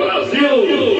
Brasil!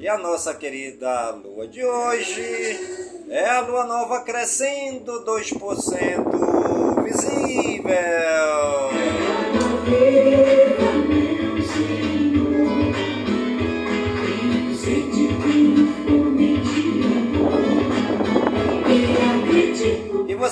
E a nossa querida lua de hoje é a lua nova crescendo 2% visível.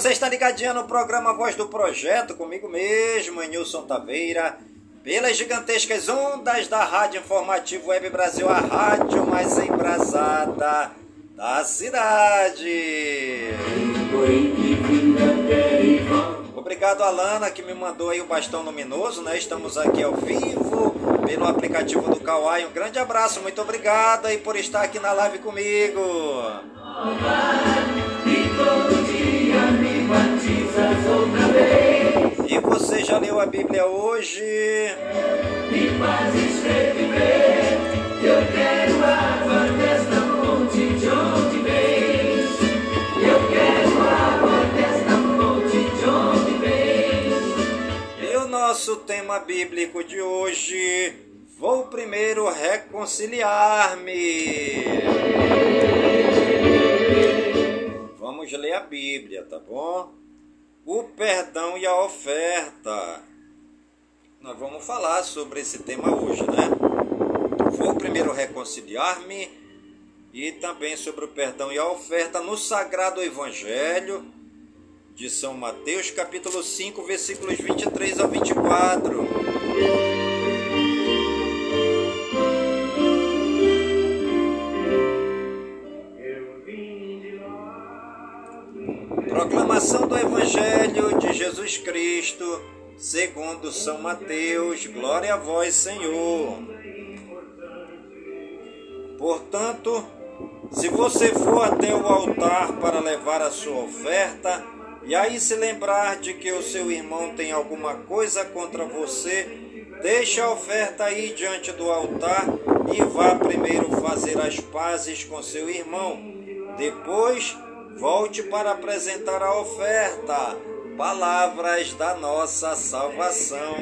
você está ligadinha no programa Voz do Projeto, comigo mesmo, Nilson Taveira, pelas gigantescas ondas da Rádio Informativo Web Brasil, a rádio mais embrasada da cidade. Obrigado, Alana, que me mandou aí o bastão luminoso, né? Estamos aqui ao vivo pelo aplicativo do Kawai. Um grande abraço, muito obrigado aí por estar aqui na live comigo. E você já leu a Bíblia hoje? Me fazes reviver. Eu quero água desta fonte de onde vens. Eu quero água desta fonte de onde vens. E o nosso tema bíblico de hoje. Vou primeiro reconciliar-me. Vamos ler a Bíblia, tá bom? O perdão e a oferta. Nós vamos falar sobre esse tema hoje, né? Vou primeiro reconciliar-me e também sobre o perdão e a oferta no Sagrado Evangelho de São Mateus, capítulo 5, versículos 23 ao 24. Cristo, segundo São Mateus. Glória a vós, Senhor. Portanto, se você for até o altar para levar a sua oferta, e aí se lembrar de que o seu irmão tem alguma coisa contra você, deixe a oferta aí diante do altar e vá primeiro fazer as pazes com seu irmão. Depois, Volte para apresentar a oferta. Palavras da nossa salvação.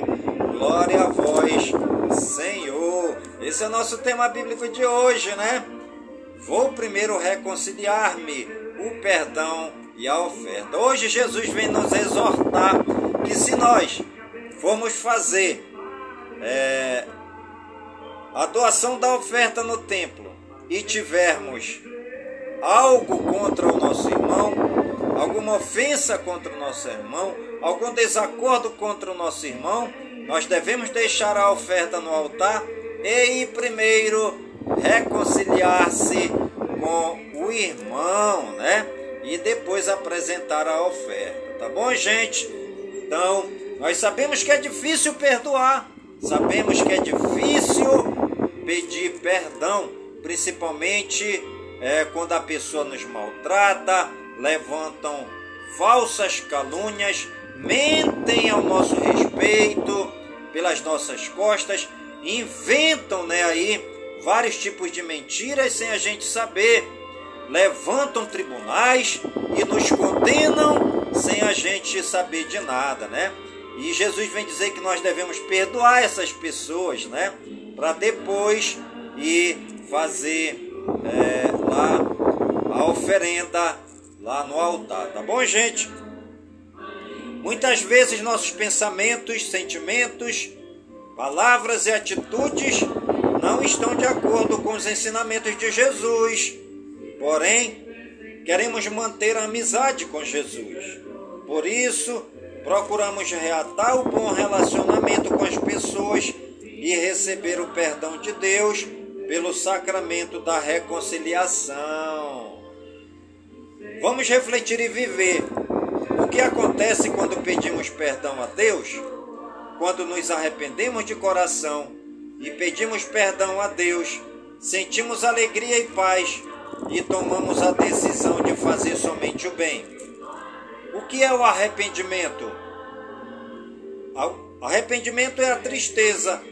Glória a vós, Senhor. Esse é o nosso tema bíblico de hoje, né? Vou primeiro reconciliar-me, o perdão e a oferta. Hoje Jesus vem nos exortar que se nós formos fazer é, a doação da oferta no templo e tivermos algo contra o nosso irmão, alguma ofensa contra o nosso irmão, algum desacordo contra o nosso irmão, nós devemos deixar a oferta no altar e ir primeiro reconciliar-se com o irmão, né? E depois apresentar a oferta, tá bom, gente? Então, nós sabemos que é difícil perdoar, sabemos que é difícil pedir perdão, principalmente é, quando a pessoa nos maltrata, levantam falsas calúnias, mentem ao nosso respeito pelas nossas costas, inventam né, aí vários tipos de mentiras sem a gente saber. Levantam tribunais e nos condenam sem a gente saber de nada, né? E Jesus vem dizer que nós devemos perdoar essas pessoas, né? Para depois ir fazer é, lá a oferenda lá no altar, tá bom, gente? Muitas vezes nossos pensamentos, sentimentos, palavras e atitudes não estão de acordo com os ensinamentos de Jesus. Porém, queremos manter a amizade com Jesus. Por isso, procuramos reatar o bom relacionamento com as pessoas e receber o perdão de Deus pelo sacramento da reconciliação. Vamos refletir e viver o que acontece quando pedimos perdão a Deus? Quando nos arrependemos de coração e pedimos perdão a Deus, sentimos alegria e paz e tomamos a decisão de fazer somente o bem. O que é o arrependimento? Arrependimento é a tristeza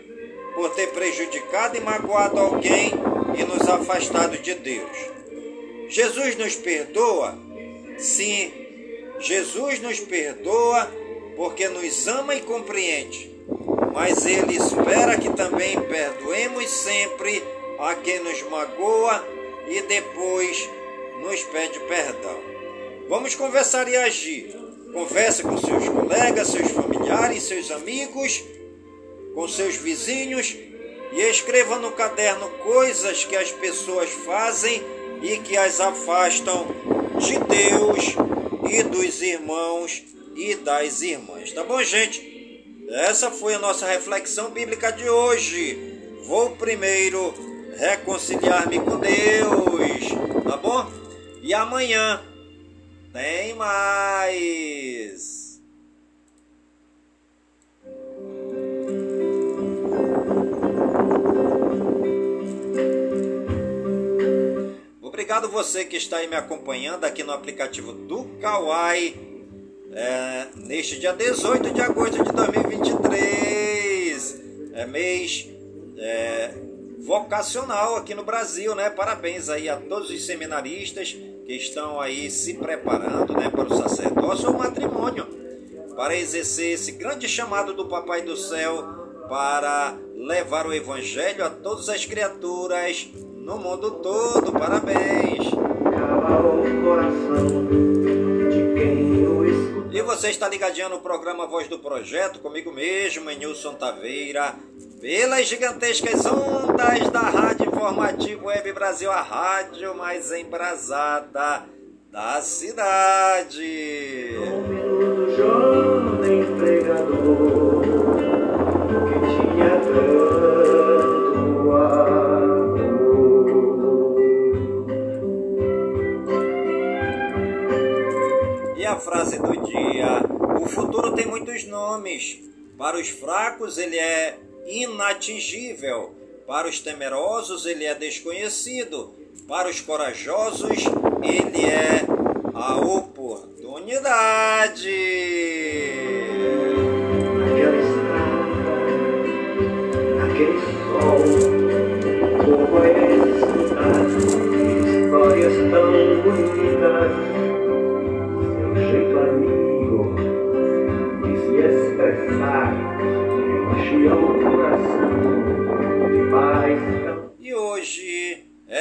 por ter prejudicado e magoado alguém e nos afastado de Deus. Jesus nos perdoa? Sim, Jesus nos perdoa porque nos ama e compreende, mas Ele espera que também perdoemos sempre a quem nos magoa e depois nos pede perdão. Vamos conversar e agir. Converse com seus colegas, seus familiares, seus amigos, com seus vizinhos e escreva no caderno coisas que as pessoas fazem e que as afastam de Deus e dos irmãos e das irmãs. Tá bom, gente? Essa foi a nossa reflexão bíblica de hoje. Vou primeiro reconciliar-me com Deus, tá bom? E amanhã tem mais. Obrigado você que está aí me acompanhando aqui no aplicativo do Kawai é, neste dia 18 de agosto de 2023. É mês é, vocacional aqui no Brasil, né? Parabéns aí a todos os seminaristas que estão aí se preparando, né, para o sacerdócio ou matrimônio, para exercer esse grande chamado do Papai do Céu para levar o evangelho a todas as criaturas no mundo todo. Parabéns! E você está ligadinho no programa Voz do Projeto, comigo mesmo, Nilson Taveira, pelas gigantescas ondas da Rádio Informativo Web Brasil, a rádio mais embrasada da cidade. Um frase do dia: O futuro tem muitos nomes. Para os fracos, ele é inatingível. Para os temerosos, ele é desconhecido. Para os corajosos, ele é a oportunidade. Aquela estrada, aquele sol, como é escutar histórias tão bonitas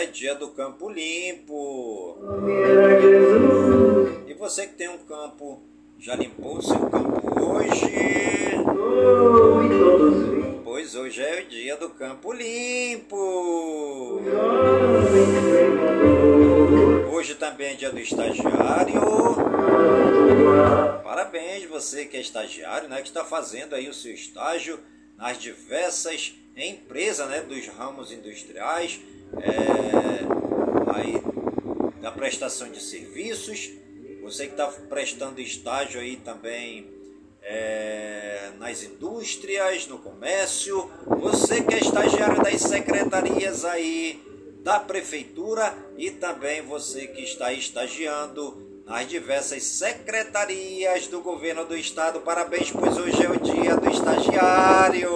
dia do campo limpo. E você que tem um campo, já limpou o seu campo hoje? Pois hoje é o dia do campo limpo. Hoje também é dia do estagiário. Parabéns você que é estagiário, né, que está fazendo aí o seu estágio nas diversas empresas, né, dos ramos industriais, é, aí da prestação de serviços. Você que está prestando estágio aí também é, nas indústrias, no comércio, você que é estagiário das secretarias aí da prefeitura e também você que está estagiando nas diversas secretarias do governo do estado. Parabéns, pois hoje é o dia do estagiário.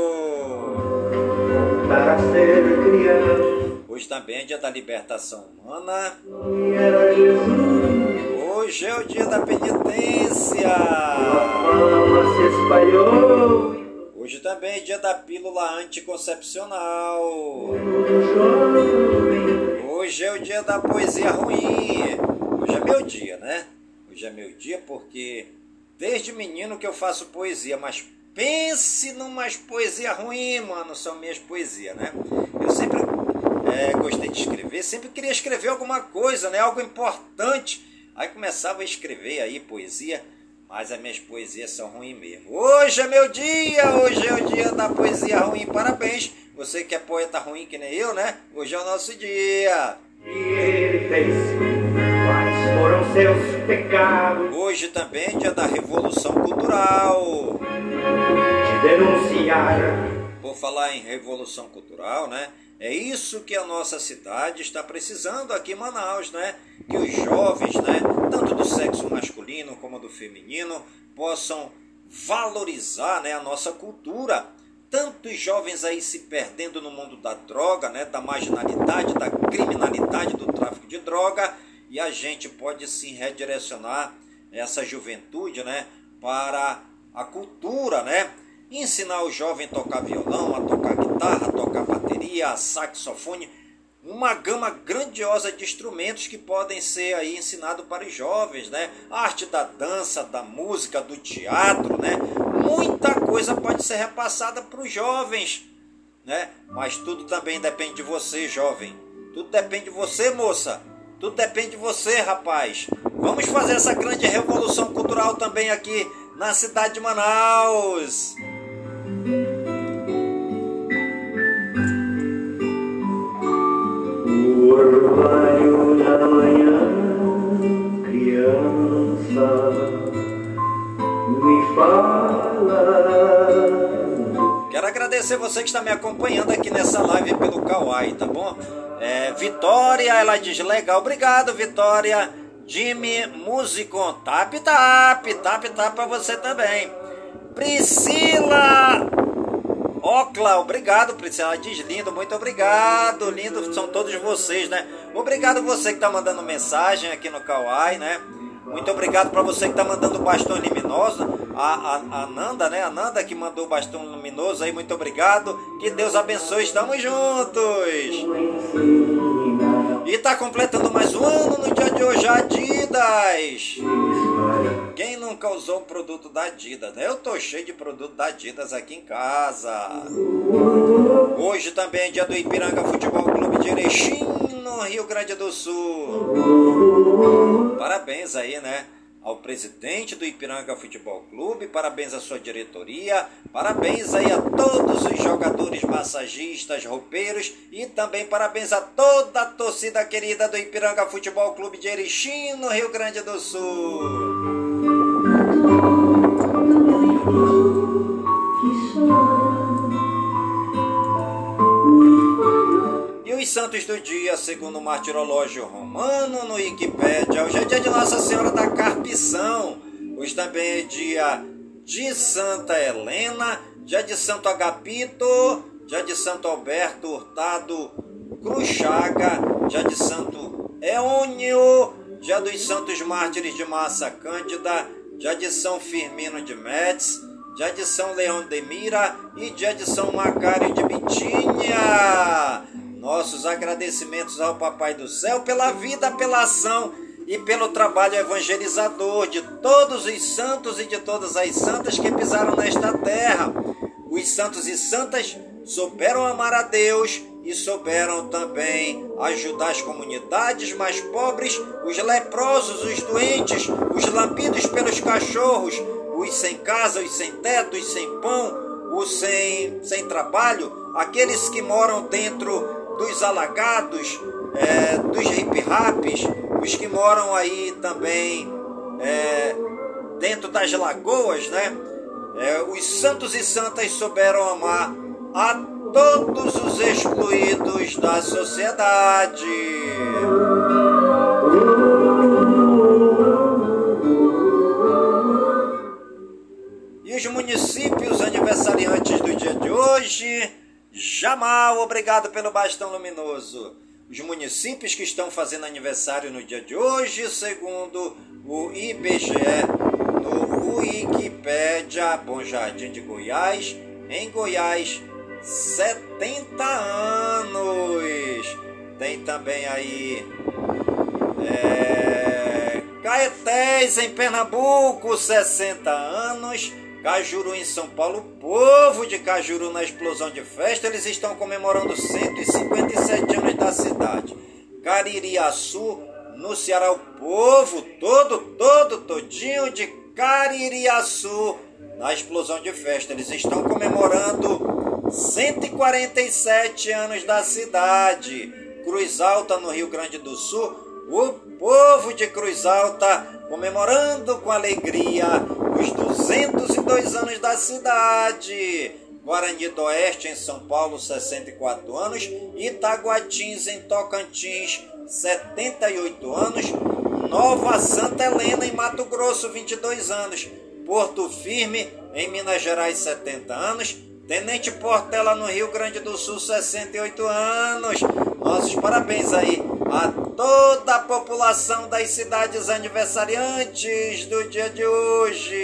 Para ser criança Hoje também é dia da libertação humana. Hoje é o dia da penitência. Hoje também é dia da pílula anticoncepcional. Hoje é o dia da poesia ruim. Hoje é meu dia, né? Hoje é meu dia porque desde menino que eu faço poesia, mas pense numas poesia ruim, mano, são minhas poesias, né? Eu sempre é, gostei de escrever, sempre queria escrever alguma coisa, né? Algo importante. Aí começava a escrever aí poesia, mas as minhas poesias são ruins mesmo. Hoje é meu dia, hoje é o dia da poesia ruim. Parabéns, você que é poeta ruim que nem eu, né? Hoje é o nosso dia. E foram seus pecados? Hoje também é dia da Revolução Cultural. De denunciar. Por falar em Revolução Cultural, né? É isso que a nossa cidade está precisando aqui em Manaus, né? Que os jovens, né, tanto do sexo masculino como do feminino, possam valorizar, né, a nossa cultura. Tantos jovens aí se perdendo no mundo da droga, né, da marginalidade, da criminalidade, do tráfico de droga, e a gente pode sim redirecionar essa juventude, né, para a cultura, né? ensinar o jovem a tocar violão, a tocar guitarra, a tocar bateria, saxofone, uma gama grandiosa de instrumentos que podem ser aí ensinados para os jovens, né? A arte da dança, da música, do teatro, né? Muita coisa pode ser repassada para os jovens, né? Mas tudo também depende de você, jovem. Tudo depende de você, moça. Tudo depende de você, rapaz. Vamos fazer essa grande revolução cultural também aqui na cidade de Manaus. O orvalho da manhã, criança, me fala. Quero agradecer você que está me acompanhando aqui nessa live pelo Kawaii, tá bom? É, Vitória, ela diz legal, obrigado Vitória. Jimmy Músico, tap tap, tap tap para você também. Priscila Ocla, obrigado, Priscila. Diz lindo, muito obrigado. Lindo são todos vocês, né? Obrigado você que tá mandando mensagem aqui no Kawaii, né? Muito obrigado para você que tá mandando bastão luminoso. A, a, a Nanda, né? A Nanda que mandou o bastão luminoso aí, muito obrigado. Que Deus abençoe, estamos juntos. E tá completando mais um ano no dia de hoje, Adidas. Quem nunca usou um produto da Adidas, né? Eu tô cheio de produto da Adidas aqui em casa. Hoje também é dia do Ipiranga Futebol Clube de Erechim, no Rio Grande do Sul. Parabéns aí, né? Ao presidente do Ipiranga Futebol Clube, parabéns à sua diretoria, parabéns aí a todos os jogadores massagistas, roupeiros. E também parabéns a toda a torcida querida do Ipiranga Futebol Clube de Erechim, no Rio Grande do Sul. Os santos do dia, segundo o martirológio romano no Wikipédia, hoje é dia de Nossa Senhora da Carpição. Hoje também é dia de Santa Helena, dia de Santo Agapito, dia de Santo Alberto Hurtado Cruchaga, dia de Santo Eônio, dia dos Santos Mártires de Massa Cândida, dia de São Firmino de Metz, dia de São Leão de Mira e dia de São Macário de Bitinha. Nossos agradecimentos ao Papai do Céu pela vida, pela ação e pelo trabalho evangelizador de todos os santos e de todas as santas que pisaram nesta terra. Os santos e santas souberam amar a Deus e souberam também ajudar as comunidades mais pobres, os leprosos, os doentes, os lambidos pelos cachorros, os sem casa, os sem teto, os sem pão, os sem, sem trabalho, aqueles que moram dentro dos alagados, é, dos hip-raps, os que moram aí também é, dentro das lagoas, né? É, os santos e santas souberam amar a todos os excluídos da sociedade. E os municípios aniversariantes do dia de hoje Jamal, obrigado pelo bastão luminoso. os municípios que estão fazendo aniversário no dia de hoje, segundo o IBGE, no Wikipédia, Bom Jardim de Goiás, em Goiás, 70 anos. Tem também aí é, Caetés em Pernambuco, 60 anos. Cajuru em São Paulo, povo de Cajuru na explosão de festa, eles estão comemorando 157 anos da cidade. Caririaçu, no Ceará, o povo todo, todo, todinho de Caririaçu na explosão de festa. Eles estão comemorando 147 anos da cidade. Cruz Alta, no Rio Grande do Sul, o povo de Cruz Alta comemorando com alegria os 202 anos da cidade. Guarani do Oeste, em São Paulo, 64 anos. Itaguatins, em Tocantins, 78 anos. Nova Santa Helena, em Mato Grosso, 22 anos. Porto Firme, em Minas Gerais, 70 anos. Tenente Portela, no Rio Grande do Sul, 68 anos. Nossos parabéns aí a toda a população das cidades aniversariantes do dia de hoje.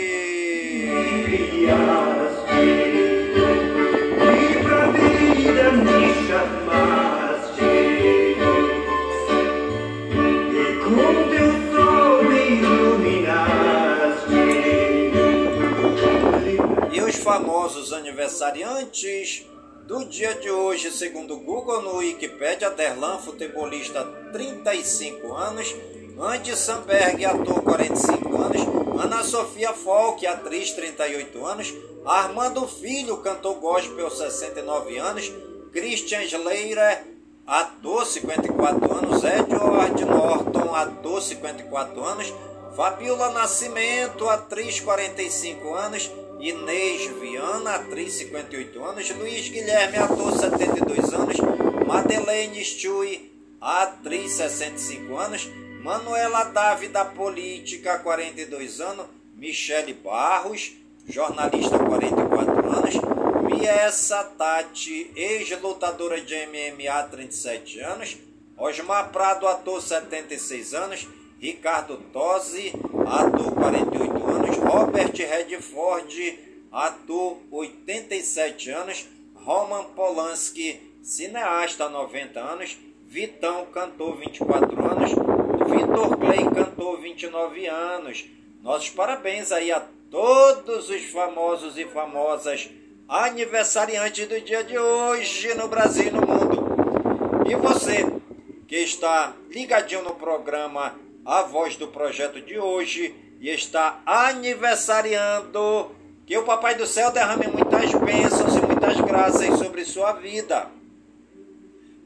E os famosos aniversariantes do dia de hoje, segundo o Google no Wikipedia, Derlan, futebolista, 35 anos, Andy Samberg, ator, 45 anos, Ana Sofia Falk, atriz, 38 anos, Armando Filho, cantor gospel, 69 anos, Christian Schleirer, ator, 54 anos, Edward Norton, ator, 54 anos, Fabiola Nascimento, atriz, 45 anos, Inês Viana, atriz 58 anos, Luiz Guilherme, ator 72 anos, Madeleine Stui, atriz 65 anos, Manuela Dávida, política 42 anos, Michele Barros, jornalista 44 anos, Miessa Tati, ex-lutadora de MMA 37 anos, Osmar Prado, ator 76 anos, Ricardo Tosi, ator 48 anos, Robert Redford, ator 87 anos, Roman Polanski, cineasta 90 anos, Vitão, cantor 24 anos, Vitor Clay, cantor 29 anos. Nossos parabéns aí a todos os famosos e famosas aniversariantes do dia de hoje no Brasil e no mundo. E você que está ligadinho no programa a voz do projeto de hoje e está aniversariando. Que o Papai do Céu derrame muitas bênçãos e muitas graças sobre sua vida.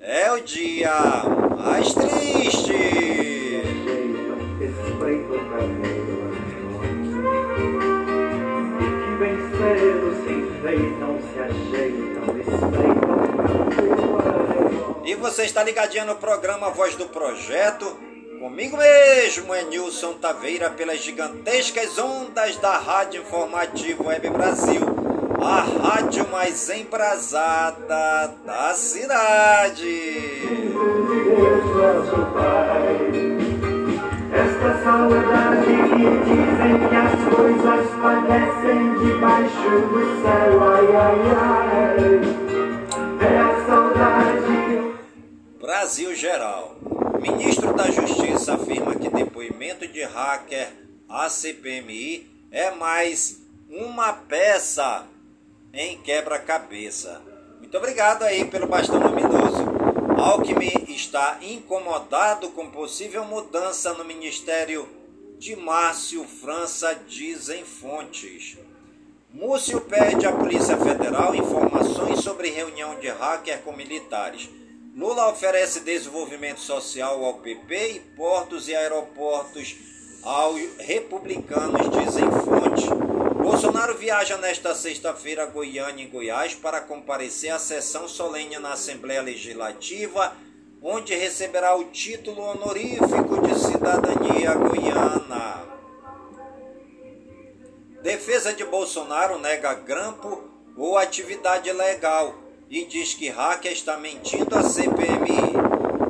é o dia mais triste. E você está ligadinho no programa Voz do Projeto. Comigo mesmo é Nilson Taveira pelas gigantescas ondas da Rádio Informativo Web Brasil, a rádio mais embrasada da cidade. Esta saudade que dizem que as coisas padecem debaixo do céu, ai ai ai, é a saudade Brasil Geral. Ministro da Justiça afirma que depoimento de hacker ACPMI é mais uma peça em quebra-cabeça. Muito obrigado aí pelo bastão luminoso. Alckmin está incomodado com possível mudança no Ministério de Márcio França, dizem fontes. Múcio pede à Polícia Federal informações sobre reunião de hacker com militares. Lula oferece desenvolvimento social ao PP e portos e aeroportos aos republicanos, dizem fontes. Bolsonaro viaja nesta sexta-feira a Goiânia e Goiás para comparecer à sessão solene na Assembleia Legislativa, onde receberá o título honorífico de cidadania goiana. Defesa de Bolsonaro nega grampo ou atividade legal e diz que hacker está mentindo à CPMI.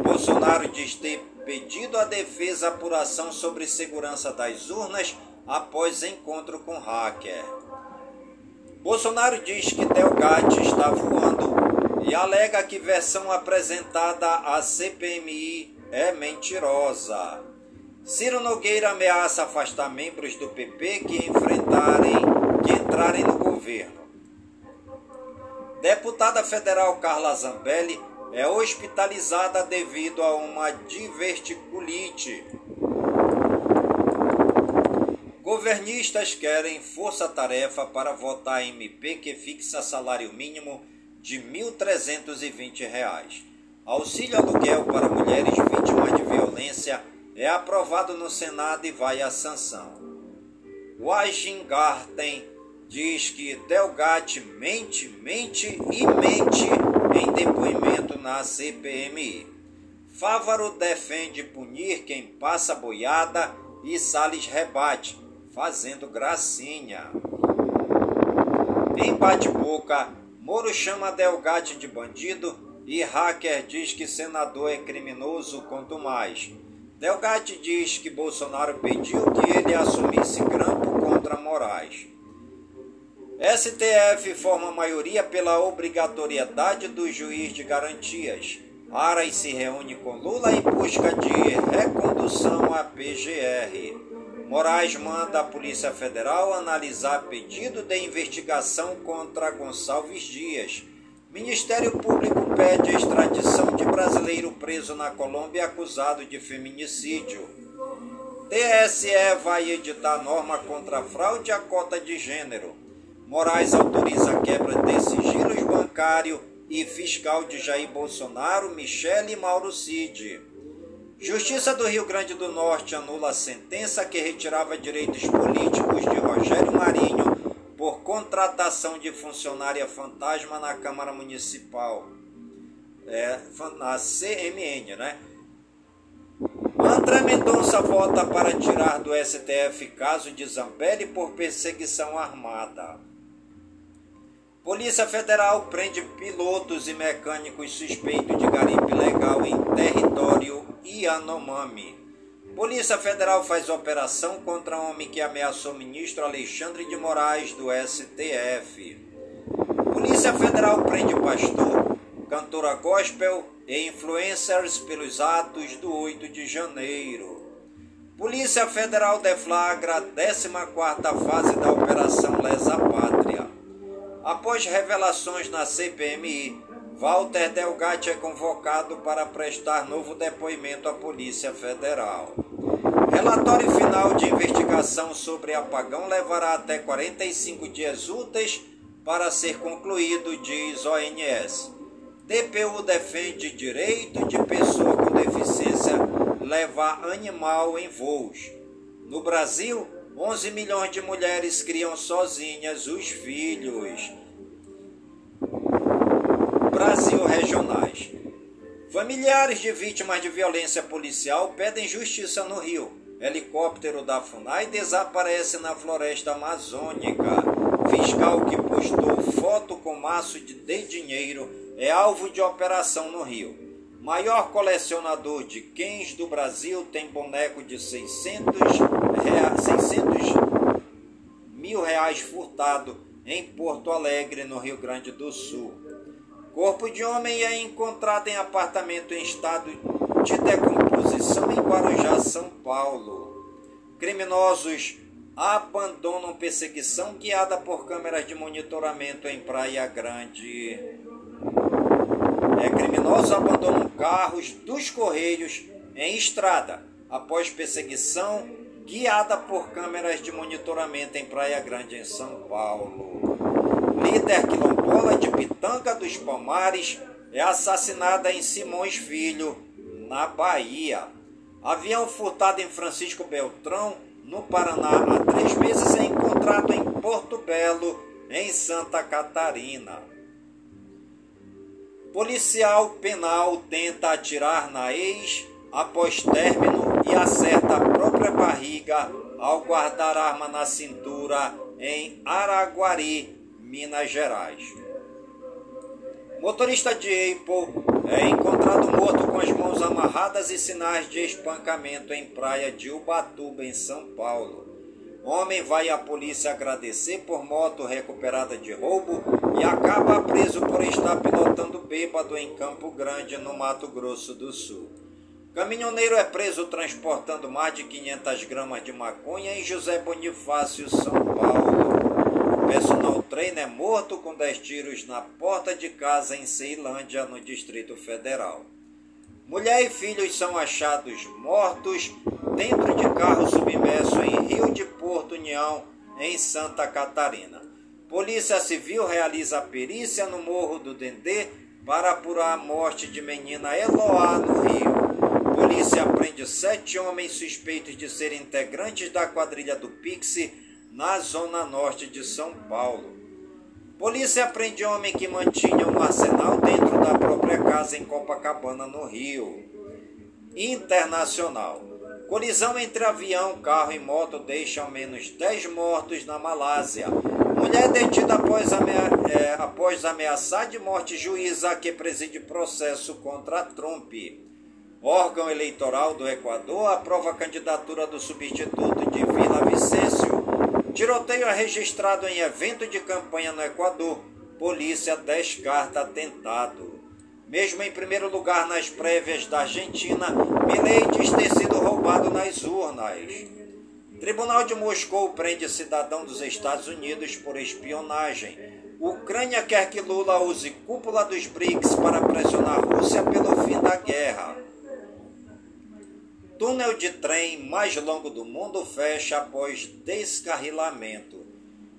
Bolsonaro diz ter pedido à defesa apuração sobre segurança das urnas após encontro com hacker. Bolsonaro diz que Delgatti está voando e alega que versão apresentada à CPMI é mentirosa. Ciro Nogueira ameaça afastar membros do PP que enfrentarem, que entrarem no governo. Deputada federal Carla Zambelli é hospitalizada devido a uma diverticulite. Governistas querem força-tarefa para votar MP que fixa salário mínimo de R$ 1.320. Auxílio aluguel para mulheres vítimas de violência é aprovado no Senado e vai à sanção. Washington diz que Delgatti mente, mente e mente em depoimento na CPMI. Fávaro defende punir quem passa boiada e Salles rebate, fazendo gracinha. Em bate-boca, Moro chama Delgatti de bandido e hacker diz que senador é criminoso quanto mais. Delgatti diz que Bolsonaro pediu que ele assumisse grampo contra Moraes. STF forma maioria pela obrigatoriedade do juiz de garantias. Aras se reúne com Lula em busca de recondução à PGR. Moraes manda a Polícia Federal analisar pedido de investigação contra Gonçalves Dias. Ministério Público pede extradição de brasileiro preso na Colômbia acusado de feminicídio. TSE vai editar norma contra fraude à cota de gênero. Moraes autoriza a quebra de sigilos bancário e fiscal de Jair Bolsonaro, Michele e Mauro Cid. Justiça do Rio Grande do Norte anula a sentença que retirava direitos políticos de Rogério Marinho por contratação de funcionária fantasma na Câmara Municipal, é, na CMN, né? André Mendonça vota para tirar do STF caso de Zambelli por perseguição armada. Polícia Federal prende pilotos e mecânicos suspeitos de garimpo ilegal em território Yanomami. Polícia Federal faz operação contra homem que ameaçou ministro Alexandre de Moraes do STF. Polícia Federal prende pastor, cantora gospel e influencers pelos atos do 8 de janeiro. Polícia Federal deflagra a 14ª fase da Operação Lesa Pátria. Após revelações na CPMI, Walter Delgatti é convocado para prestar novo depoimento à Polícia Federal. Relatório final de investigação sobre apagão levará até 45 dias úteis para ser concluído, diz ONS. DPU defende direito de pessoa com deficiência levar animal em voos. No Brasil, 11 milhões de mulheres criam sozinhas os filhos. Brasil Regionais. Familiares de vítimas de violência policial pedem justiça no Rio. Helicóptero da FUNAI desaparece na floresta amazônica. Fiscal que postou foto com maço de, de dinheiro é alvo de operação no Rio. Maior colecionador de quens do Brasil tem boneco de 600, rea, 600 mil reais furtado em Porto Alegre, no Rio Grande do Sul. Corpo de homem é encontrado em apartamento em estado de decomposição em Guarujá, São Paulo. Criminosos abandonam perseguição guiada por câmeras de monitoramento em Praia Grande. É, criminosos abandonam carros dos Correios em estrada após perseguição guiada por câmeras de monitoramento em Praia Grande, em São Paulo líder quilombola de Pitanga dos Palmares, é assassinada em Simões Filho, na Bahia. Avião furtado em Francisco Beltrão, no Paraná, há três meses é encontrado em Porto Belo, em Santa Catarina. Policial penal tenta atirar na ex após término e acerta a própria barriga ao guardar arma na cintura em Araguari, Minas Gerais. Motorista de Apple é encontrado morto com as mãos amarradas e sinais de espancamento em praia de Ubatuba, em São Paulo. Homem vai à polícia agradecer por moto recuperada de roubo e acaba preso por estar pilotando bêbado em Campo Grande, no Mato Grosso do Sul. Caminhoneiro é preso transportando mais de 500 gramas de maconha em José Bonifácio, São Paulo. Personal trainer é morto com 10 tiros na porta de casa em Ceilândia, no Distrito Federal. Mulher e filhos são achados mortos dentro de carro submerso em Rio de Porto União, em Santa Catarina. Polícia Civil realiza perícia no Morro do Dendê para apurar a morte de menina Eloá no Rio. Polícia prende sete homens suspeitos de serem integrantes da quadrilha do Pixie na zona norte de São Paulo. Polícia prende homem que mantinha um arsenal dentro da própria casa em Copacabana, no Rio. Internacional. Colisão entre avião, carro e moto deixa ao menos 10 mortos na Malásia. Mulher detida após, amea é, após ameaçar de morte juíza que preside processo contra Trump. Órgão eleitoral do Equador aprova a candidatura do substituto de Vila Vicêncio. Tiroteio é registrado em evento de campanha no Equador. Polícia descarta atentado. Mesmo em primeiro lugar nas prévias da Argentina, Milei diz ter sido roubado nas urnas. Tribunal de Moscou prende cidadão dos Estados Unidos por espionagem. Ucrânia quer que Lula use cúpula dos BRICS para pressionar a Rússia pelo fim da guerra. Túnel de trem mais longo do mundo fecha após descarrilamento.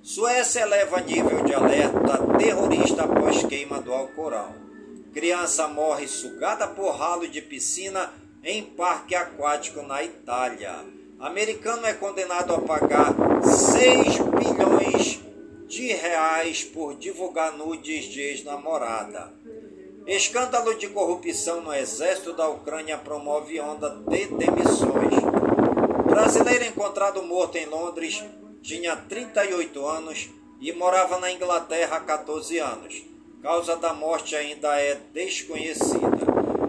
Suécia eleva nível de alerta terrorista após queima do Alcorão. Criança morre sugada por ralo de piscina em parque aquático na Itália. Americano é condenado a pagar 6 bilhões de reais por divulgar nudes de ex-namorada. Escândalo de corrupção no exército da Ucrânia promove onda de demissões. Brasileiro encontrado morto em Londres tinha 38 anos e morava na Inglaterra há 14 anos. Causa da morte ainda é desconhecida.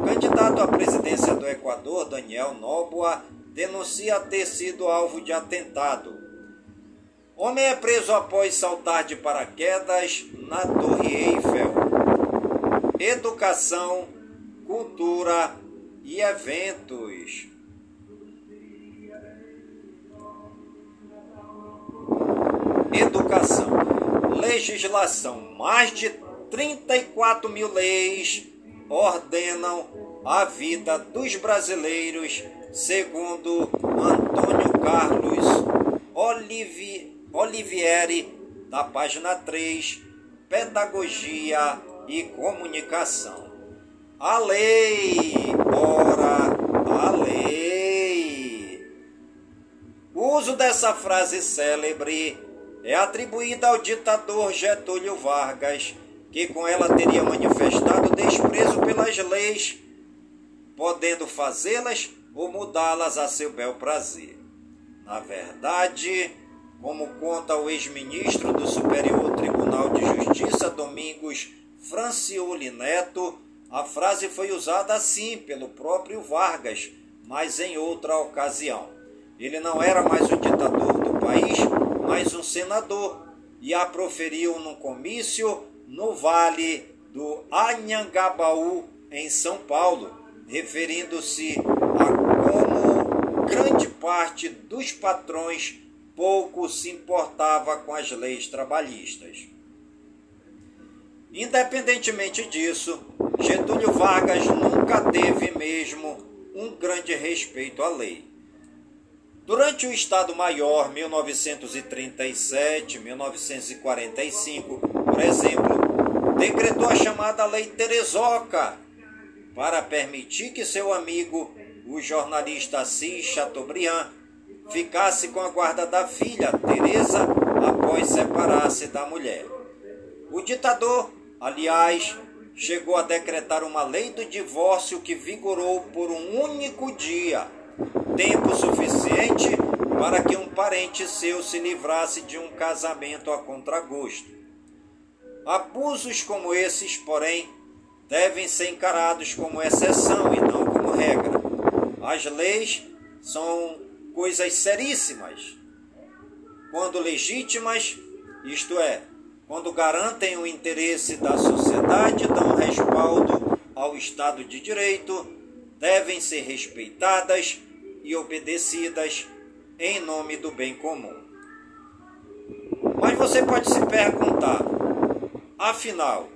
Candidato à presidência do Equador, Daniel Noboa, denuncia ter sido alvo de atentado. Homem é preso após saltar de paraquedas na Torre Eiffel educação, cultura e eventos. Educação. Legislação. Mais de 34 mil leis ordenam a vida dos brasileiros, segundo Antônio Carlos Olivi, Olivieri, da página 3, Pedagogia e comunicação. A lei, ora, a lei. O uso dessa frase célebre é atribuída ao ditador Getúlio Vargas, que com ela teria manifestado desprezo pelas leis, podendo fazê-las ou mudá-las a seu bel prazer. Na verdade, como conta o ex-ministro do Superior Tribunal de Justiça, Domingos Francioli Neto, a frase foi usada assim pelo próprio Vargas, mas em outra ocasião. Ele não era mais o ditador do país, mas um senador, e a proferiu num comício no Vale do Anhangabaú, em São Paulo, referindo-se a como grande parte dos patrões pouco se importava com as leis trabalhistas. Independentemente disso, Getúlio Vargas nunca teve mesmo um grande respeito à lei. Durante o Estado Maior 1937-1945, por exemplo, decretou a chamada Lei Terezoca para permitir que seu amigo, o jornalista Assis Chateaubriand, ficasse com a guarda da filha, Teresa, após separar-se da mulher. O ditador, aliás, chegou a decretar uma lei do divórcio que vigorou por um único dia, tempo suficiente para que um parente seu se livrasse de um casamento a contragosto. Abusos como esses, porém, devem ser encarados como exceção e não como regra. As leis são coisas seríssimas. Quando legítimas, isto é, quando garantem o interesse da sociedade, dão respaldo ao Estado de Direito, devem ser respeitadas e obedecidas em nome do bem comum. Mas você pode se perguntar, afinal,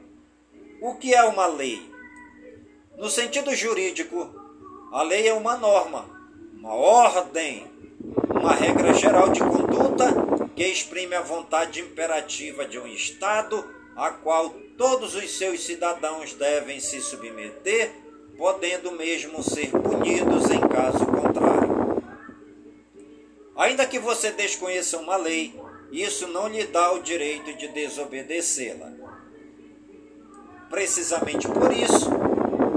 o que é uma lei? No sentido jurídico, a lei é uma norma, uma ordem, uma regra geral de conduta que exprime a vontade imperativa de um Estado a qual todos os seus cidadãos devem se submeter, podendo mesmo ser punidos em caso contrário. Ainda que você desconheça uma lei, isso não lhe dá o direito de desobedecê-la. Precisamente por isso,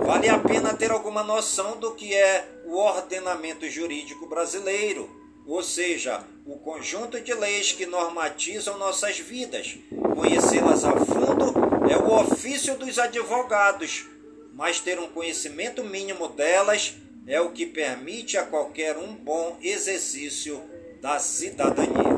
vale a pena ter alguma noção do que é o ordenamento jurídico brasileiro, ou seja, o conjunto de leis que normatizam nossas vidas. Conhecê-las a fundo é o ofício dos advogados, mas ter um conhecimento mínimo delas é o que permite a qualquer um bom exercício da cidadania.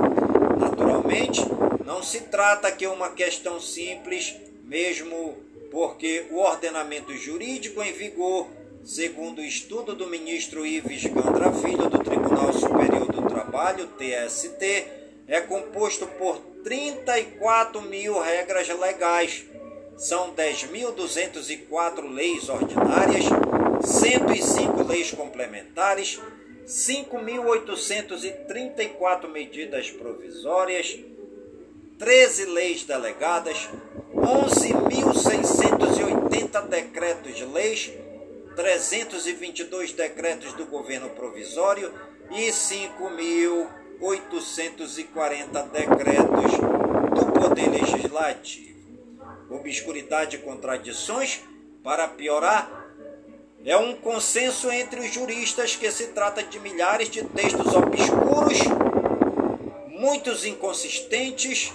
Naturalmente, não se trata que uma questão simples, mesmo porque o ordenamento jurídico em vigor, segundo o estudo do ministro Ives Gandra Filho do Tribunal Superior Trabalho, TST, é composto por 34 mil regras legais. São 10.204 leis ordinárias, 105 leis complementares, 5.834 medidas provisórias, 13 leis delegadas, 11.680 decretos-leis, 322 decretos do governo provisório e 5.840 decretos do Poder Legislativo. Obscuridade e contradições, para piorar, é um consenso entre os juristas que se trata de milhares de textos obscuros, muitos inconsistentes,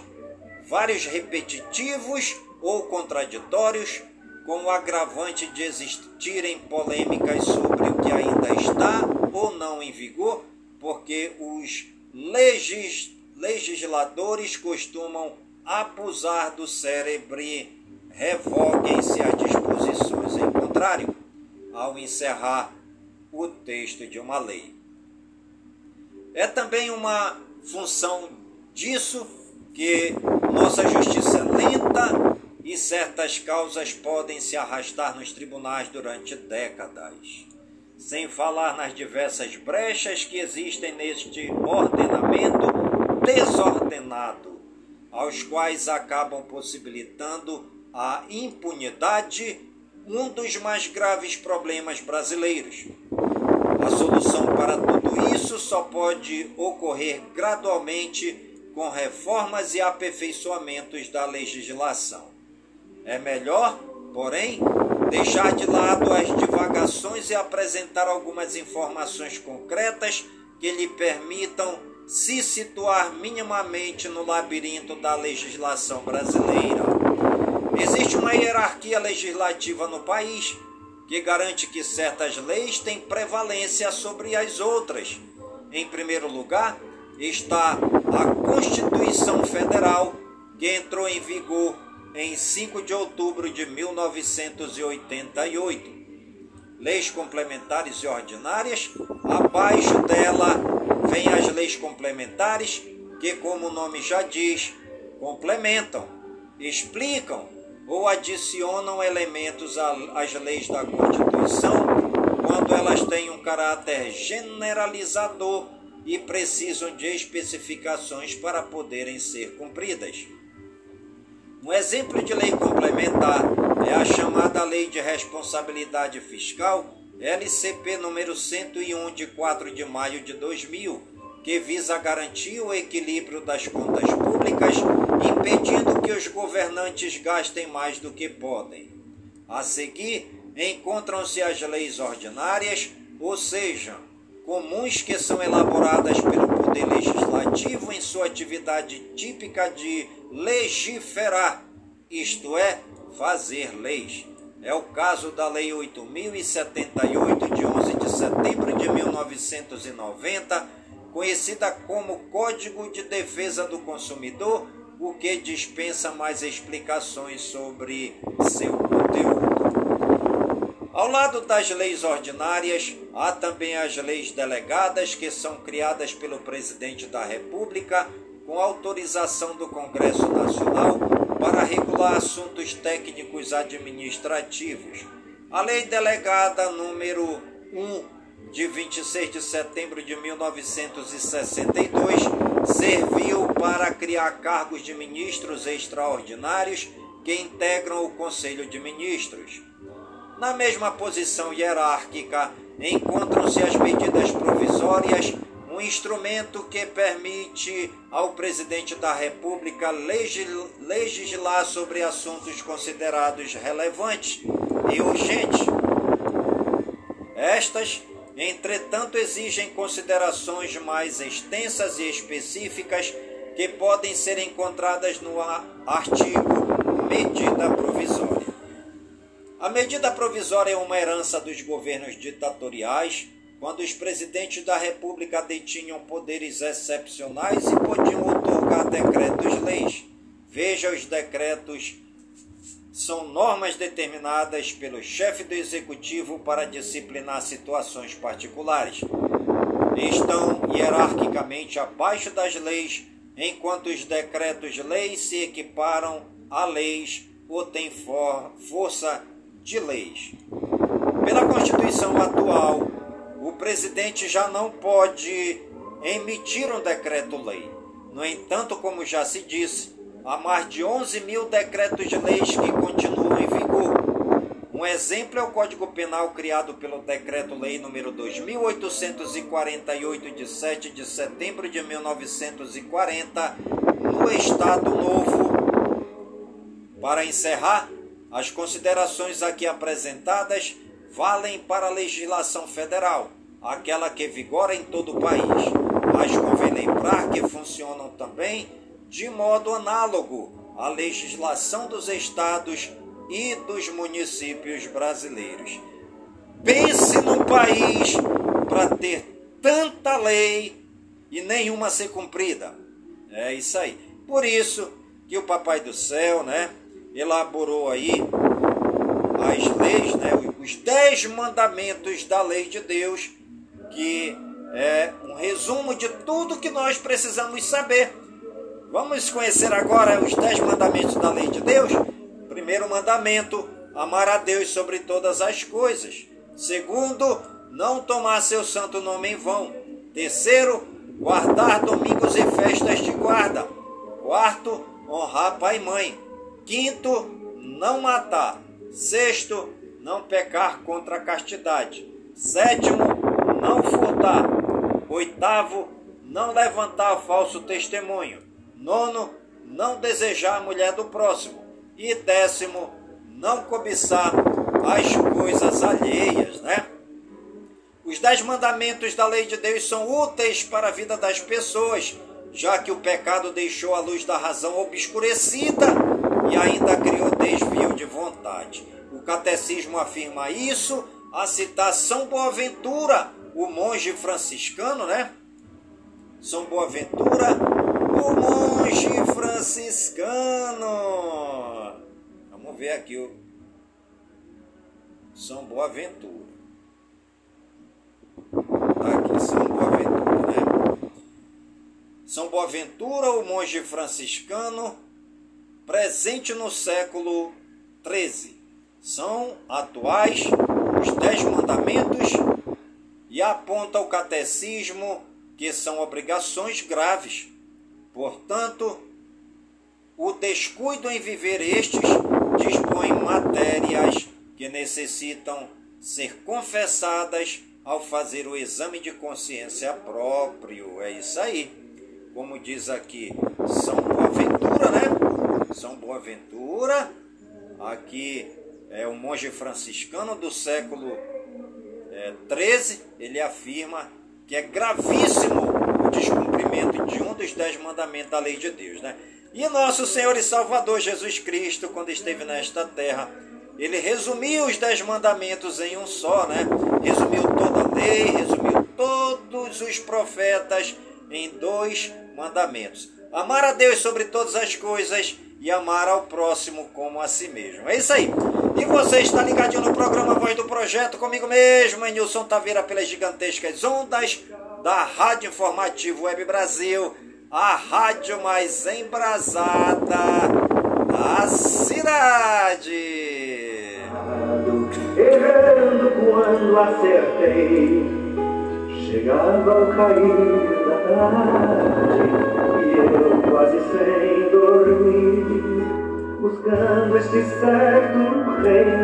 vários repetitivos ou contraditórios, com o agravante de existirem polêmicas sobre o que ainda está ou não em vigor, porque os legis, legisladores costumam abusar do cérebro e revoguem-se as disposições em contrário ao encerrar o texto de uma lei. É também uma função disso que nossa justiça é lenta e certas causas podem se arrastar nos tribunais durante décadas. Sem falar nas diversas brechas que existem neste ordenamento desordenado, aos quais acabam possibilitando a impunidade, um dos mais graves problemas brasileiros. A solução para tudo isso só pode ocorrer gradualmente com reformas e aperfeiçoamentos da legislação. É melhor, porém, deixar de lado as divagações e apresentar algumas informações concretas que lhe permitam se situar minimamente no labirinto da legislação brasileira. Existe uma hierarquia legislativa no país que garante que certas leis têm prevalência sobre as outras. Em primeiro lugar, está a Constituição Federal, que entrou em vigor em 5 de outubro de 1988. Leis complementares e ordinárias, abaixo dela vem as leis complementares, que, como o nome já diz, complementam, explicam ou adicionam elementos às leis da Constituição quando elas têm um caráter generalizador e precisam de especificações para poderem ser cumpridas. Um exemplo de lei complementar é a chamada Lei de Responsabilidade Fiscal, LCP número 101 de 4 de maio de 2000, que visa garantir o equilíbrio das contas públicas, impedindo que os governantes gastem mais do que podem. A seguir, encontram-se as leis ordinárias, ou seja, comuns que são elaboradas pelo Poder Legislativo em sua atividade típica de legiferar, isto é, fazer leis. É o caso da Lei 8078 de 11 de setembro de 1990, conhecida como Código de Defesa do Consumidor, o que dispensa mais explicações sobre seu conteúdo. Ao lado das leis ordinárias, há também as leis delegadas, que são criadas pelo presidente da República com autorização do Congresso Nacional para regular assuntos técnicos administrativos. A Lei Delegada número 1 de 26 de setembro de 1962 serviu para criar cargos de ministros extraordinários que integram o Conselho de Ministros. Na mesma posição hierárquica encontram-se as medidas provisórias, um instrumento que permite ao presidente da República legislar sobre assuntos considerados relevantes e urgentes. Estas, entretanto, exigem considerações mais extensas e específicas que podem ser encontradas no artigo Medida Provisória. A medida provisória é uma herança dos governos ditatoriais, quando os presidentes da República detinham poderes excepcionais e podiam otorgar decretos-leis. Veja os decretos são normas determinadas pelo chefe do executivo para disciplinar situações particulares. Estão hierarquicamente abaixo das leis, enquanto os decretos-leis se equiparam a leis ou têm for força de leis. Pela Constituição atual, o presidente já não pode emitir um decreto-lei. No entanto, como já se disse, há mais de 11 mil decretos de leis que continuam em vigor. Um exemplo é o Código Penal criado pelo Decreto-Lei número 2848 de 7 de setembro de 1940, no Estado Novo. Para encerrar, as considerações aqui apresentadas valem para a legislação federal, aquela que vigora em todo o país, mas convém lembrar que funcionam também de modo análogo à legislação dos estados e dos municípios brasileiros. Pense num país para ter tanta lei e nenhuma ser cumprida. É isso aí. Por isso que o Papai do Céu, né? Elaborou aí as leis, né, os dez mandamentos da lei de Deus, que é um resumo de tudo que nós precisamos saber. Vamos conhecer agora os dez mandamentos da lei de Deus? Primeiro mandamento, amar a Deus sobre todas as coisas. Segundo, não tomar seu santo nome em vão. Terceiro, guardar domingos e festas de guarda. Quarto, honrar pai e mãe. Quinto, não matar. Sexto, não pecar contra a castidade. Sétimo, não furtar. Oitavo, não levantar falso testemunho. Nono, não desejar a mulher do próximo. E décimo, não cobiçar as coisas alheias, né? Os dez mandamentos da lei de Deus são úteis para a vida das pessoas, já que o pecado deixou a luz da razão obscurecida e ainda criou desvio de vontade. O catecismo afirma isso a citar São Boaventura, o monge franciscano, né? São Boaventura, o monge franciscano. Vamos ver aqui o São Boaventura. Tá aqui, São Boaventura, né? São Boaventura, o monge franciscano, presente no século XIII. São atuais os Dez Mandamentos e aponta o catecismo que são obrigações graves. Portanto, o descuido em viver estes dispõe matérias que necessitam ser confessadas ao fazer o exame de consciência próprio. É isso aí. Como diz aqui São? São Boaventura, aqui é um monge franciscano do século é, 13, ele afirma que é gravíssimo o descumprimento de um dos dez mandamentos da lei de Deus, né? E nosso Senhor e Salvador Jesus Cristo, quando esteve nesta terra, ele resumiu os dez mandamentos em um só, né? Resumiu toda a lei, resumiu todos os profetas em dois mandamentos: amar a Deus sobre todas as coisas e amar ao próximo como a si mesmo. É isso aí. E você está ligadinho no programa Voz do Projeto comigo mesmo, em Nilson Taveira, pelas gigantescas ondas da Rádio Informativo Web Brasil, a rádio mais embrasada da cidade. Errando quando acertei, chegava ao cair tarde, e eu quase sem dormir buscando este certo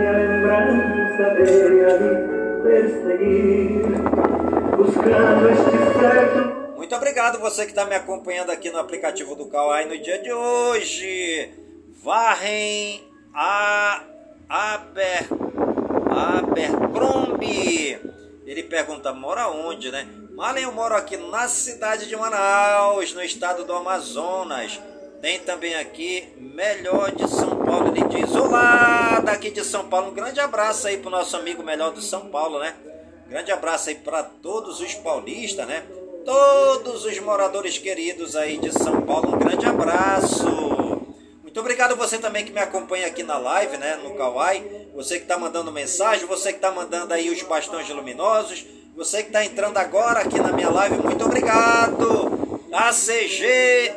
a lembrança dele ali perseguir, buscando este certo. Muito obrigado você que está me acompanhando aqui no aplicativo do Kawaii no dia de hoje. Varrem a Aber Abercrombie. Ele pergunta, mora onde, né? Malen, eu moro aqui na cidade de Manaus, no estado do Amazonas. Tem também aqui Melhor de São Paulo. Ele diz: Olá, daqui de São Paulo. Um grande abraço aí para o nosso amigo Melhor de São Paulo, né? Grande abraço aí para todos os paulistas, né? Todos os moradores queridos aí de São Paulo. Um grande abraço. Muito obrigado você também que me acompanha aqui na live, né? No Kawaii. Você que está mandando mensagem, você que está mandando aí os bastões luminosos. Você que está entrando agora aqui na minha live, muito obrigado. ACG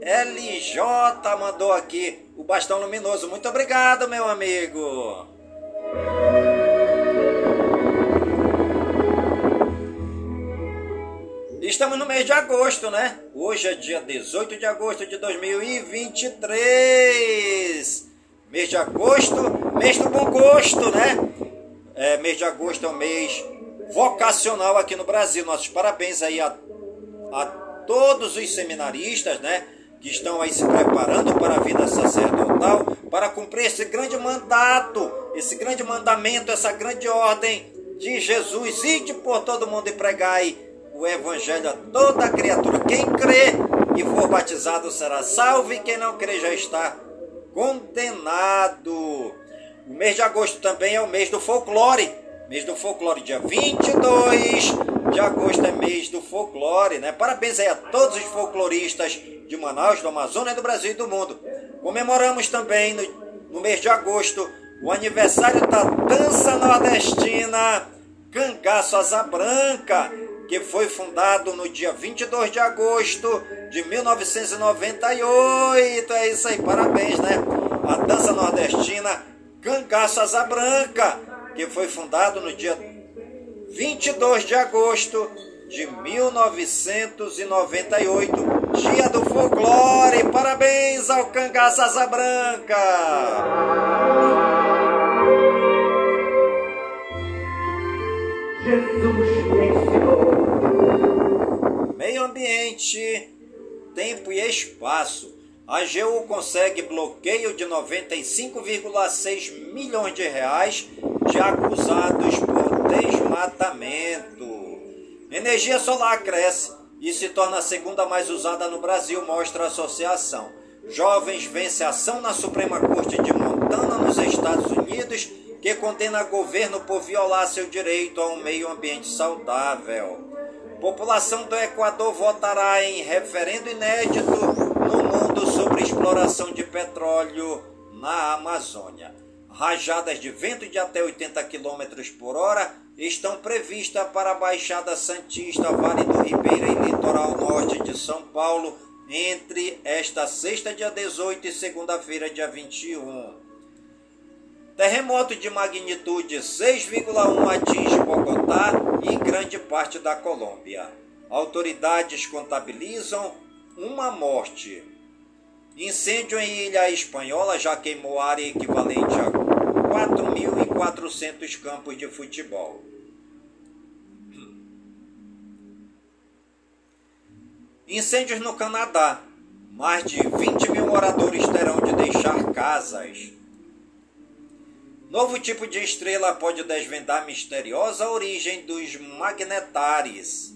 LJ mandou aqui o bastão luminoso. Muito obrigado, meu amigo. Estamos no mês de agosto, né? Hoje é dia 18 de agosto de 2023. Mês de agosto, mês do bom gosto, né? É, mês de agosto é um mês vocacional aqui no Brasil. Nossos parabéns aí a, a todos os seminaristas, né? que estão aí se preparando para a vida sacerdotal, para cumprir esse grande mandato, esse grande mandamento, essa grande ordem de Jesus. Ide por todo mundo e pregai o evangelho a toda criatura. Quem crê e for batizado será salvo, e quem não crê já está condenado. O mês de agosto também é o mês do folclore. Mês do folclore, dia 22 de agosto é mês do folclore, né? Parabéns aí a todos os folcloristas de Manaus, do Amazonas, do Brasil e do mundo. Comemoramos também no, no mês de agosto o aniversário da dança nordestina Cangaço Asa Branca, que foi fundado no dia 22 de agosto de 1998. É isso aí, parabéns, né? A dança nordestina Cangaço Asa Branca, que foi fundado no dia 22 de agosto de 1998, dia do folclore. Parabéns ao Cangaça Asa Branca. Meio ambiente, tempo e espaço. A AGU consegue bloqueio de 95,6 milhões de reais de acusados por desmatamento. Energia solar cresce e se torna a segunda mais usada no Brasil, mostra a associação. Jovens vence ação na Suprema Corte de Montana, nos Estados Unidos, que condena governo por violar seu direito a um meio ambiente saudável. População do Equador votará em referendo inédito no mundo sobre exploração de petróleo na Amazônia. Rajadas de vento de até 80 km por hora estão previstas para a Baixada Santista, Vale do Ribeira e Litoral Norte de São Paulo entre esta sexta, dia 18 e segunda-feira, dia 21. Terremoto de magnitude 6,1 atinge Bogotá e grande parte da Colômbia. Autoridades contabilizam uma morte. Incêndio em Ilha Espanhola já queimou área equivalente a 4.400 campos de futebol. Incêndios no Canadá. Mais de 20 mil moradores terão de deixar casas. Novo tipo de estrela pode desvendar misteriosa origem dos magnetares.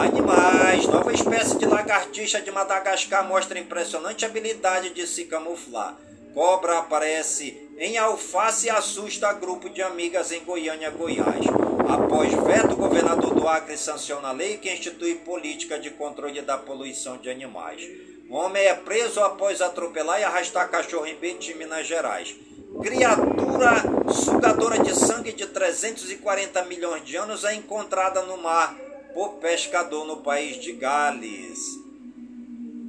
Animais. Nova espécie de lagartixa de Madagascar mostra impressionante habilidade de se camuflar. Cobra aparece em alface e assusta grupo de amigas em Goiânia, Goiás. Após veto, o governador do Acre sanciona a lei que institui política de controle da poluição de animais. Homem é preso após atropelar e arrastar cachorro em Betim, Minas Gerais. Criatura sugadora de sangue de 340 milhões de anos é encontrada no mar por pescador no país de Gales.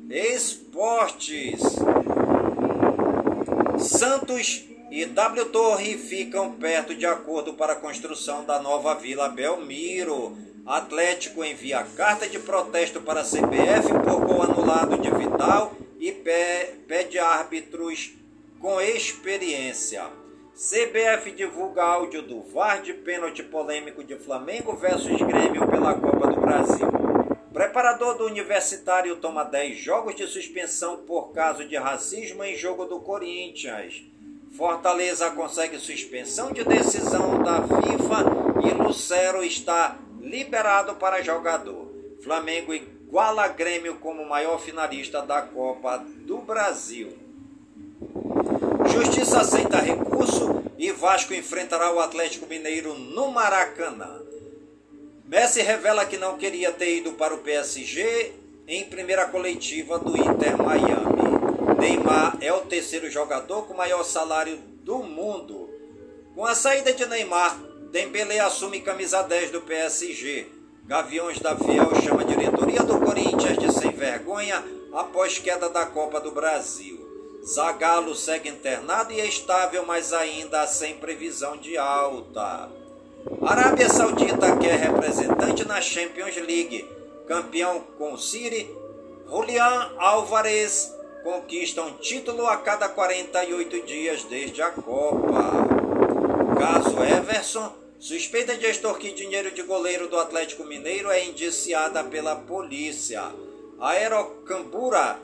Esportes. Santos e W Torre ficam perto de acordo para a construção da nova Vila Belmiro. Atlético envia carta de protesto para a CBF por gol anulado de Vital e pede árbitros com experiência. CBF divulga áudio do VAR de pênalti polêmico de Flamengo versus Grêmio pela Copa do Brasil. Preparador do Universitário toma 10 jogos de suspensão por caso de racismo em jogo do Corinthians. Fortaleza consegue suspensão de decisão da FIFA e Lucero está liberado para jogador. Flamengo iguala Grêmio como maior finalista da Copa do Brasil. Justiça aceita recurso e Vasco enfrentará o Atlético Mineiro no Maracanã. Messi revela que não queria ter ido para o PSG em primeira coletiva do Inter Miami. Neymar é o terceiro jogador com maior salário do mundo. Com a saída de Neymar, Dembélé assume camisa 10 do PSG. Gaviões da Fiel chama a diretoria do Corinthians de sem vergonha após queda da Copa do Brasil. Zagallo segue internado e estável, mas ainda sem previsão de alta. Arábia Saudita quer representante na Champions League. Campeão com Siri, Julian Álvarez conquista um título a cada 48 dias desde a Copa. Caso Everson, suspeita de extorquir dinheiro de goleiro do Atlético Mineiro é indiciada pela polícia. Aerocambura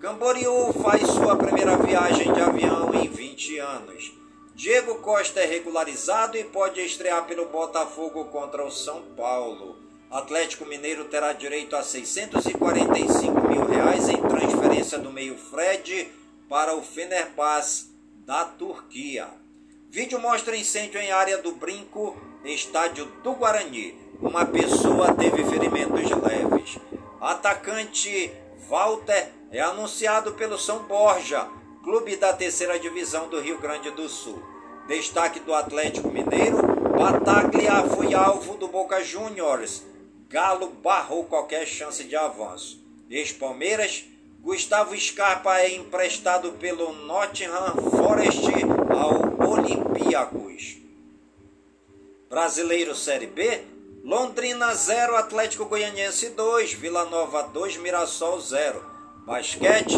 Camboriú faz sua primeira viagem de avião em 20 anos. Diego Costa é regularizado e pode estrear pelo Botafogo contra o São Paulo. Atlético Mineiro terá direito a 645 mil reais em transferência do meio Fred para o Fenerbahçe da Turquia. Vídeo mostra incêndio em área do Brinco, estádio do Guarani. Uma pessoa teve ferimentos leves. Atacante Walter é anunciado pelo São Borja, clube da terceira divisão do Rio Grande do Sul. Destaque do Atlético Mineiro, Bataglia foi alvo do Boca Juniors. Galo barrou qualquer chance de avanço. Ex-Palmeiras, Gustavo Scarpa é emprestado pelo Nottingham Forest ao Olympiacos. Brasileiro Série B, Londrina 0, Atlético Goianiense 2, Vila Nova 2, Mirassol 0. Basquete.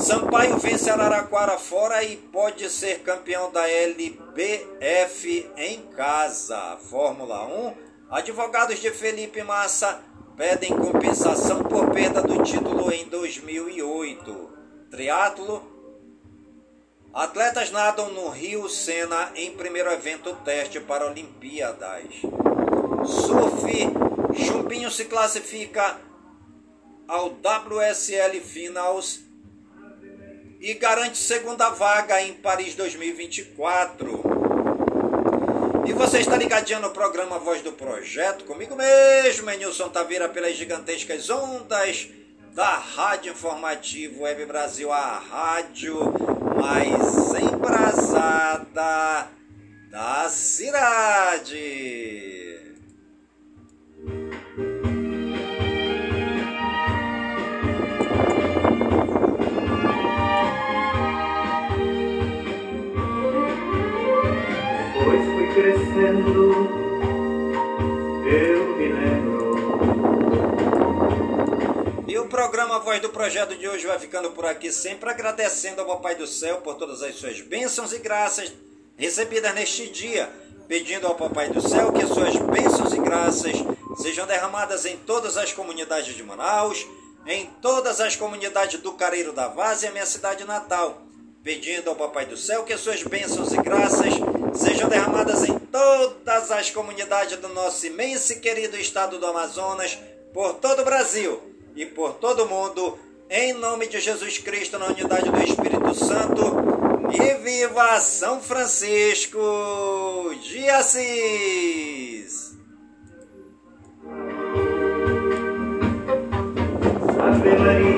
Sampaio vence Araraquara fora e pode ser campeão da LBF em casa. Fórmula 1. Advogados de Felipe Massa pedem compensação por perda do título em 2008. Triatlo. Atletas nadam no Rio Sena em primeiro evento teste para Olimpíadas. Surf. Chumbinho se classifica ao WSL Finals e garante segunda vaga em Paris 2024. E você está ligadinho no programa Voz do Projeto, comigo mesmo, Nilson Taveira, pelas gigantescas ondas da Rádio Informativo Web Brasil, a rádio mais embrasada da cidade. Programa Voz do Projeto de hoje vai ficando por aqui, sempre agradecendo ao Papai do Céu por todas as suas bênçãos e graças recebidas neste dia, pedindo ao Papai do Céu que suas bênçãos e graças sejam derramadas em todas as comunidades de Manaus, em todas as comunidades do Careiro da Vaz e a minha cidade natal, pedindo ao Papai do Céu que suas bênçãos e graças sejam derramadas em todas as comunidades do nosso imenso e querido estado do Amazonas, por todo o Brasil e por todo mundo, em nome de Jesus Cristo, na unidade do Espírito Santo, e viva São Francisco de Assis! Maria.